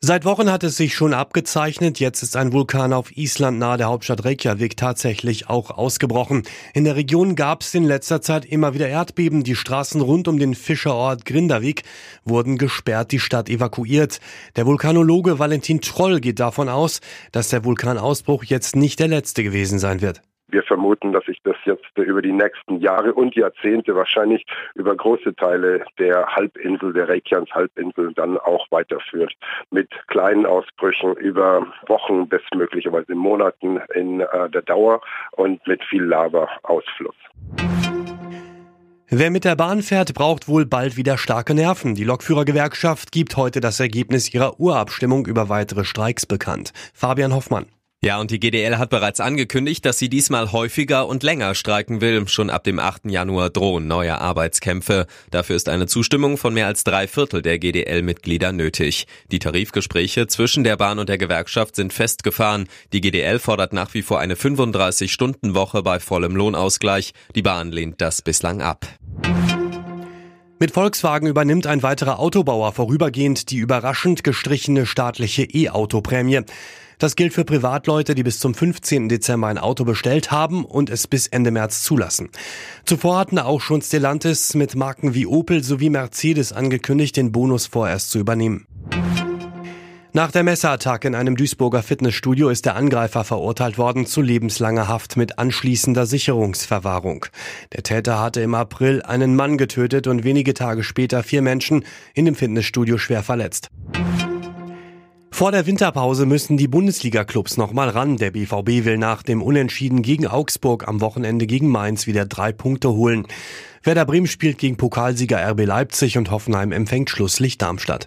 Seit Wochen hat es sich schon abgezeichnet, jetzt ist ein Vulkan auf Island nahe der Hauptstadt Reykjavik tatsächlich auch ausgebrochen. In der Region gab es in letzter Zeit immer wieder Erdbeben. Die Straßen rund um den Fischerort Grindavik wurden gesperrt, die Stadt evakuiert. Der Vulkanologe Valentin Troll geht davon aus, dass der Vulkanausbruch jetzt nicht der letzte gewesen sein wird. Wir vermuten, dass sich das jetzt über die nächsten Jahre und Jahrzehnte wahrscheinlich über große Teile der Halbinsel, der Reykjans Halbinsel dann auch weiterführt. Mit kleinen Ausbrüchen über Wochen bis möglicherweise Monaten in äh, der Dauer und mit viel Lava-Ausfluss. Wer mit der Bahn fährt, braucht wohl bald wieder starke Nerven. Die Lokführergewerkschaft gibt heute das Ergebnis ihrer Urabstimmung über weitere Streiks bekannt. Fabian Hoffmann. Ja, und die GDL hat bereits angekündigt, dass sie diesmal häufiger und länger streiken will. Schon ab dem 8. Januar drohen neue Arbeitskämpfe. Dafür ist eine Zustimmung von mehr als drei Viertel der GDL-Mitglieder nötig. Die Tarifgespräche zwischen der Bahn und der Gewerkschaft sind festgefahren. Die GDL fordert nach wie vor eine 35-Stunden-Woche bei vollem Lohnausgleich. Die Bahn lehnt das bislang ab. Mit Volkswagen übernimmt ein weiterer Autobauer vorübergehend die überraschend gestrichene staatliche E-Auto-Prämie. Das gilt für Privatleute, die bis zum 15. Dezember ein Auto bestellt haben und es bis Ende März zulassen. Zuvor hatten auch schon Stellantis mit Marken wie Opel sowie Mercedes angekündigt, den Bonus vorerst zu übernehmen. Nach der Messerattacke in einem Duisburger Fitnessstudio ist der Angreifer verurteilt worden zu lebenslanger Haft mit anschließender Sicherungsverwahrung. Der Täter hatte im April einen Mann getötet und wenige Tage später vier Menschen in dem Fitnessstudio schwer verletzt. Vor der Winterpause müssen die Bundesliga-Clubs nochmal ran. Der BVB will nach dem Unentschieden gegen Augsburg am Wochenende gegen Mainz wieder drei Punkte holen. Werder Bremen spielt gegen Pokalsieger RB Leipzig und Hoffenheim empfängt Schlusslicht Darmstadt.